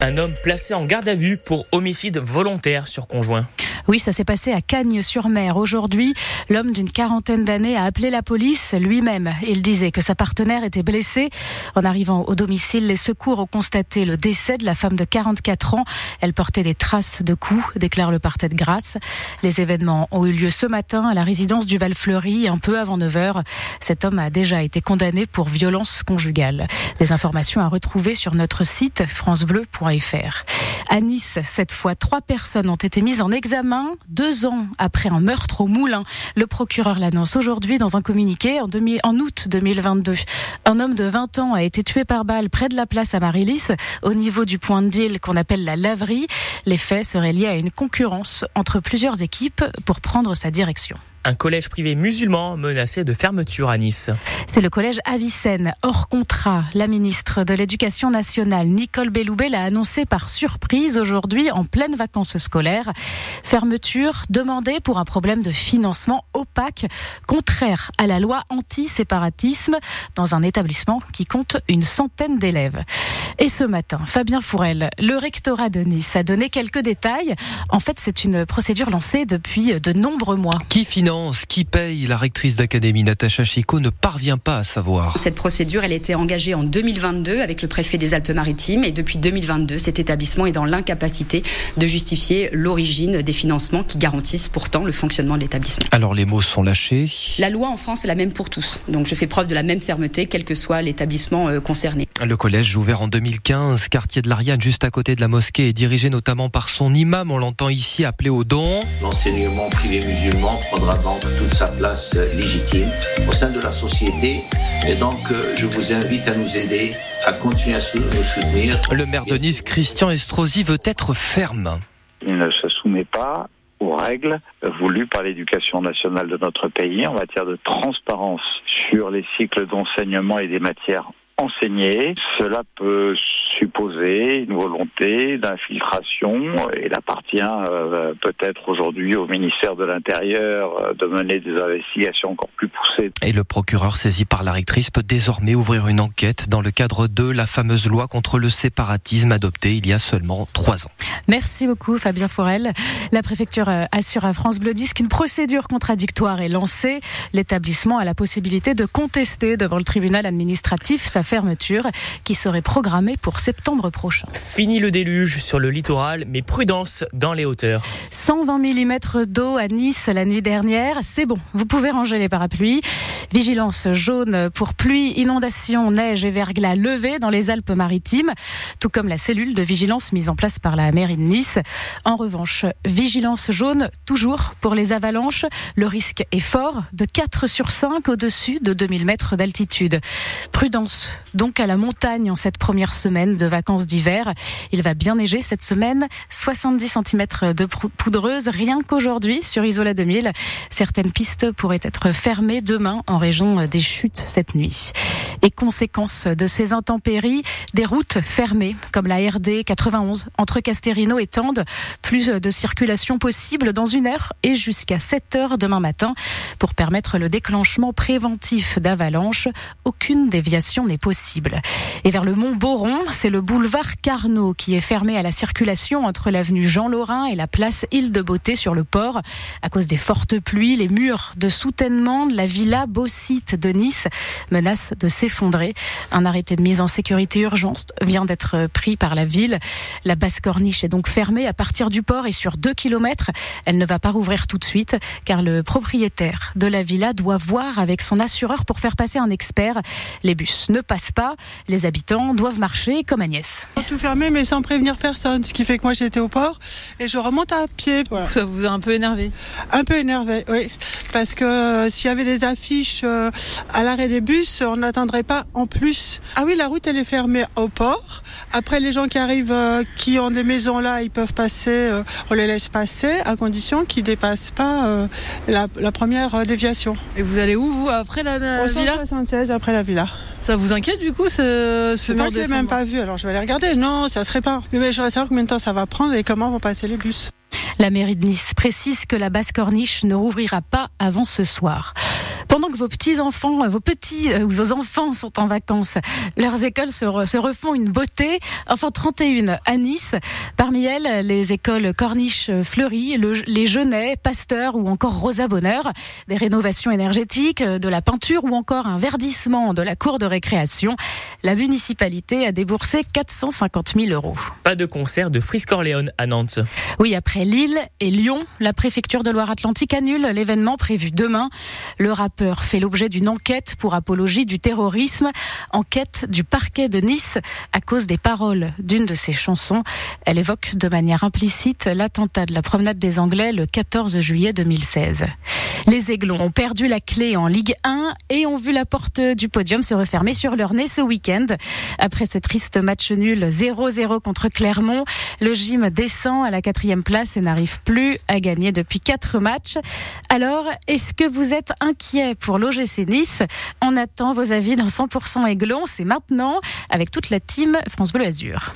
Un homme placé en garde à vue pour homicide volontaire sur conjoint. Oui, ça s'est passé à Cagnes-sur-Mer. Aujourd'hui, l'homme d'une quarantaine d'années a appelé la police lui-même. Il disait que sa partenaire était blessée. En arrivant au domicile, les secours ont constaté le décès de la femme de 44 ans. Elle portait des traces de coups, déclare le parquet de Grasse. Les événements ont eu lieu ce matin à la résidence du Val-Fleury, un peu avant 9 h Cet homme a déjà été condamné pour violence conjugale. Des informations à retrouver sur notre site francebleu.fr. À Nice, cette fois, trois personnes ont été mises en examen deux ans après un meurtre au Moulin. Le procureur l'annonce aujourd'hui dans un communiqué en, août 2022. Un homme de 20 ans a été tué par balle près de la place à Marilis, au niveau du point de deal qu'on appelle la laverie. Les faits seraient liés à une concurrence entre plusieurs équipes pour prendre sa direction un collège privé musulman menacé de fermeture à Nice. C'est le collège Avicenne, hors contrat. La ministre de l'Éducation nationale, Nicole Belloubet, l'a annoncé par surprise aujourd'hui, en pleine vacances scolaires. Fermeture demandée pour un problème de financement opaque, contraire à la loi anti-séparatisme, dans un établissement qui compte une centaine d'élèves. Et ce matin, Fabien Fourel, le rectorat de Nice, a donné quelques détails. En fait, c'est une procédure lancée depuis de nombreux mois. Qui finance, qui paye La rectrice d'académie, Natacha Chico, ne parvient pas à savoir. Cette procédure, elle était engagée en 2022 avec le préfet des Alpes-Maritimes et depuis 2022, cet établissement est dans l'incapacité de justifier l'origine des financements qui garantissent pourtant le fonctionnement de l'établissement. Alors les mots sont lâchés. La loi en France est la même pour tous. Donc je fais preuve de la même fermeté, quel que soit l'établissement euh, concerné. Le collège ouvert en 2015, quartier de l'Ariane, juste à côté de la mosquée, est dirigé notamment par son imam. On l'entend ici appelé au don. L'enseignement privé musulman prendra donc toute sa place légitime au sein de la société. Et donc, euh, je vous invite à nous aider, à continuer à nous soutenir. Le maire de Nice, Christian Estrosi, veut être ferme. Il ne se soumet pas aux règles voulues par l'éducation nationale de notre pays en matière de transparence sur les cycles d'enseignement et des matières enseignées. Cela peut supposer une volonté d'infiltration. Il appartient euh, peut-être aujourd'hui au ministère de l'Intérieur euh, de mener des investigations encore plus poussées. Et le procureur saisi par la rectrice peut désormais ouvrir une enquête dans le cadre de la fameuse loi contre le séparatisme adoptée il y a seulement trois ans. Merci beaucoup Fabien Forel. La préfecture euh, assure à France Bleu qu'une procédure contradictoire est lancée. L'établissement a la possibilité de contester devant le tribunal administratif sa fermeture qui serait programmée pour septembre prochain. Fini le déluge sur le littoral, mais prudence dans les hauteurs. 120 mm d'eau à Nice la nuit dernière, c'est bon, vous pouvez ranger les parapluies. Vigilance jaune pour pluie, inondation, neige et verglas levés dans les Alpes-Maritimes, tout comme la cellule de vigilance mise en place par la mairie de Nice. En revanche, vigilance jaune toujours pour les avalanches. Le risque est fort, de 4 sur 5 au-dessus de 2000 mètres d'altitude. Prudence donc à la montagne en cette première semaine de vacances d'hiver. Il va bien neiger cette semaine, 70 cm de poudreuse rien qu'aujourd'hui sur Isola 2000. Certaines pistes pourraient être fermées demain en région des chutes cette nuit. Et conséquence de ces intempéries, des routes fermées comme la RD 91 entre Casterino et Tende. Plus de circulation possible dans une heure et jusqu'à 7 heures demain matin pour permettre le déclenchement préventif d'avalanches. Aucune déviation n'est possible. Et vers le Mont Boron, c'est le boulevard Carnot qui est fermé à la circulation entre l'avenue Jean Laurin et la place Île de Beauté sur le port. À cause des fortes pluies, les murs de soutènement de la villa Beausite de Nice menacent de s'effondrer. Un arrêté de mise en sécurité urgence vient d'être pris par la ville. La basse corniche est donc fermée à partir du port et sur 2 km. Elle ne va pas rouvrir tout de suite car le propriétaire de la villa doit voir avec son assureur pour faire passer un expert. Les bus ne passent pas. Les habitants doivent marcher comme Agnès. Tout fermé mais sans prévenir personne, ce qui fait que moi j'étais au port et je remonte à pied. Ça vous a un peu énervé? Un peu énervé, oui. Parce que euh, s'il y avait des affiches euh, à l'arrêt des bus, on n'attendrait pas en plus. Ah oui, la route elle est fermée au port. Après les gens qui arrivent, euh, qui ont des maisons là, ils peuvent passer, on les laisse passer à condition qu'ils dépassent pas la, première déviation. Et vous allez où vous après la, villa 76 après la villa. Ça vous inquiète du coup ce, ce mur de Je l'ai même pas vu, alors je vais aller regarder. Non, ça serait pas. Mais je voudrais savoir combien de temps ça va prendre et comment vont passer les bus. La mairie de Nice précise que la basse corniche ne rouvrira pas avant ce soir. Pendant que vos petits-enfants, vos petits ou vos enfants sont en vacances, leurs écoles se, refont une beauté. Enfin, 31 à Nice. Parmi elles, les écoles Corniche Fleury, les Genets, Pasteur ou encore Rosa Bonheur. Des rénovations énergétiques, de la peinture ou encore un verdissement de la cour de récréation. La municipalité a déboursé 450 000 euros. Pas de concert de Frisk Orléans à Nantes. Oui, après Lille et Lyon, la préfecture de Loire-Atlantique annule l'événement prévu demain. Le rappeur fait l'objet d'une enquête pour apologie du terrorisme, enquête du parquet de Nice à cause des paroles d'une de ses chansons. Elle évoque de manière implicite l'attentat de la promenade des Anglais le 14 juillet 2016. Les Aiglons ont perdu la clé en Ligue 1 et ont vu la porte du podium se refermer sur leur nez ce week-end. Après ce triste match nul 0-0 contre Clermont, le gym descend à la quatrième place et n'arrive plus à gagner depuis quatre matchs. Alors, est-ce que vous êtes inquiet pour l'OGC Nice On attend vos avis dans 100% Aiglon. C'est maintenant avec toute la team France Bleu Azur.